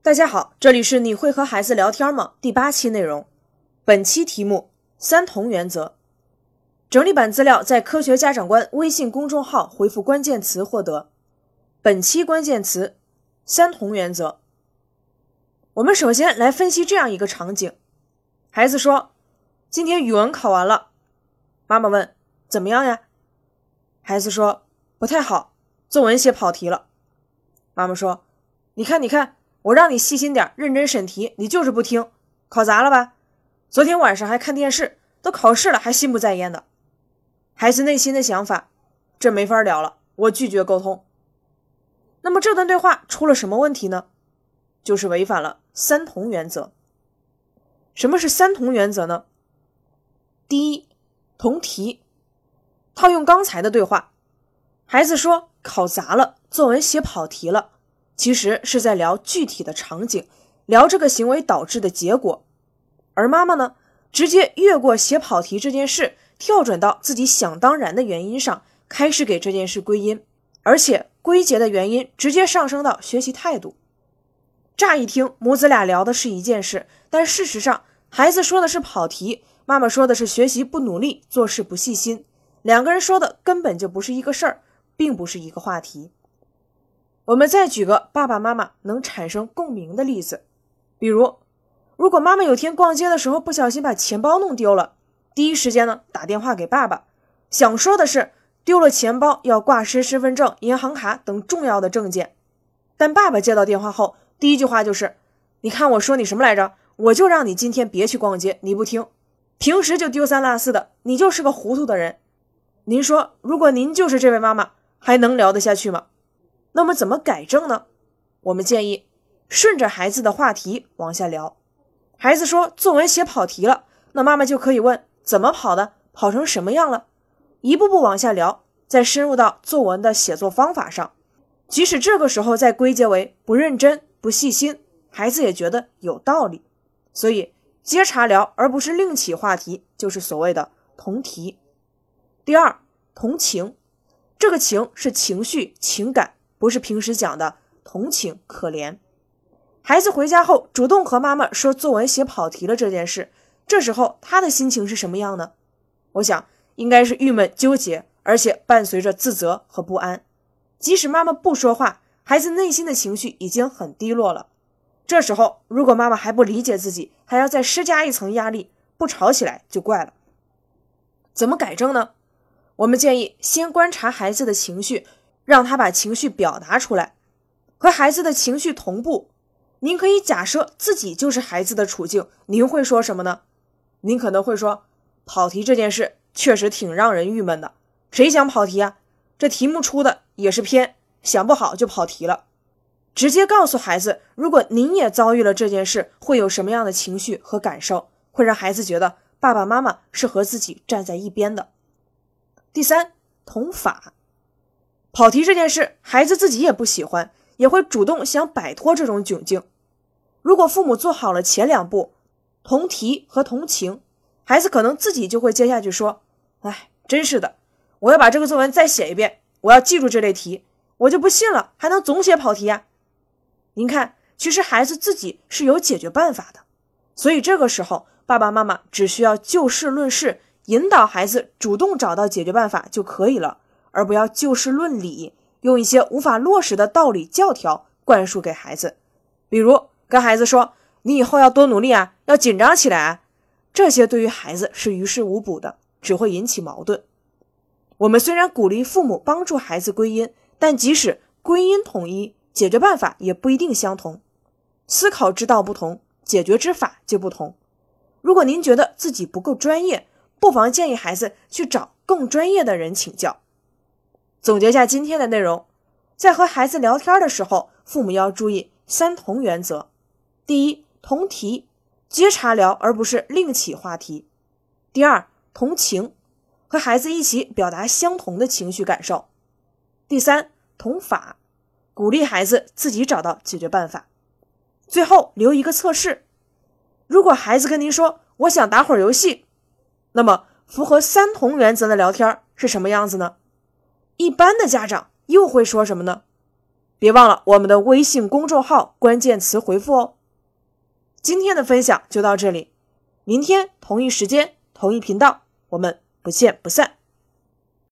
大家好，这里是你会和孩子聊天吗？第八期内容，本期题目三同原则。整理版资料在科学家长官微信公众号回复关键词获得。本期关键词三同原则。我们首先来分析这样一个场景：孩子说，今天语文考完了。妈妈问，怎么样呀？孩子说，不太好，作文写跑题了。妈妈说，你看，你看。我让你细心点，认真审题，你就是不听，考砸了吧？昨天晚上还看电视，都考试了还心不在焉的。孩子内心的想法，这没法聊了，我拒绝沟通。那么这段对话出了什么问题呢？就是违反了三同原则。什么是三同原则呢？第一，同题。套用刚才的对话，孩子说考砸了，作文写跑题了。其实是在聊具体的场景，聊这个行为导致的结果，而妈妈呢，直接越过写跑题这件事，跳转到自己想当然的原因上，开始给这件事归因，而且归结的原因直接上升到学习态度。乍一听，母子俩聊的是一件事，但事实上，孩子说的是跑题，妈妈说的是学习不努力，做事不细心，两个人说的根本就不是一个事儿，并不是一个话题。我们再举个爸爸妈妈能产生共鸣的例子，比如，如果妈妈有天逛街的时候不小心把钱包弄丢了，第一时间呢打电话给爸爸，想说的是丢了钱包要挂失身份证、银行卡等重要的证件，但爸爸接到电话后第一句话就是：“你看我说你什么来着？我就让你今天别去逛街，你不听，平时就丢三落四的，你就是个糊涂的人。”您说，如果您就是这位妈妈，还能聊得下去吗？那么怎么改正呢？我们建议顺着孩子的话题往下聊。孩子说作文写跑题了，那妈妈就可以问怎么跑的，跑成什么样了，一步步往下聊，再深入到作文的写作方法上。即使这个时候再归结为不认真、不细心，孩子也觉得有道理。所以接茬聊，而不是另起话题，就是所谓的同题。第二，同情，这个情是情绪、情感。不是平时讲的同情可怜。孩子回家后主动和妈妈说作文写跑题了这件事，这时候他的心情是什么样呢？我想应该是郁闷纠结，而且伴随着自责和不安。即使妈妈不说话，孩子内心的情绪已经很低落了。这时候如果妈妈还不理解自己，还要再施加一层压力，不吵起来就怪了。怎么改正呢？我们建议先观察孩子的情绪。让他把情绪表达出来，和孩子的情绪同步。您可以假设自己就是孩子的处境，您会说什么呢？您可能会说：“跑题这件事确实挺让人郁闷的，谁想跑题啊？这题目出的也是偏，想不好就跑题了。”直接告诉孩子，如果您也遭遇了这件事，会有什么样的情绪和感受，会让孩子觉得爸爸妈妈是和自己站在一边的。第三，同法。跑题这件事，孩子自己也不喜欢，也会主动想摆脱这种窘境。如果父母做好了前两步，同题和同情，孩子可能自己就会接下去说：“哎，真是的，我要把这个作文再写一遍，我要记住这类题，我就不信了，还能总写跑题呀？”您看，其实孩子自己是有解决办法的，所以这个时候，爸爸妈妈只需要就事论事，引导孩子主动找到解决办法就可以了。而不要就事论理，用一些无法落实的道理教条灌输给孩子，比如跟孩子说：“你以后要多努力啊，要紧张起来啊。”这些对于孩子是于事无补的，只会引起矛盾。我们虽然鼓励父母帮助孩子归因，但即使归因统一，解决办法也不一定相同。思考之道不同，解决之法就不同。如果您觉得自己不够专业，不妨建议孩子去找更专业的人请教。总结下今天的内容，在和孩子聊天的时候，父母要注意三同原则：第一，同题，接茬聊而不是另起话题；第二，同情，和孩子一起表达相同的情绪感受；第三，同法，鼓励孩子自己找到解决办法。最后留一个测试：如果孩子跟您说“我想打会儿游戏”，那么符合三同原则的聊天是什么样子呢？一般的家长又会说什么呢？别忘了我们的微信公众号关键词回复哦。今天的分享就到这里，明天同一时间同一频道，我们不见不散。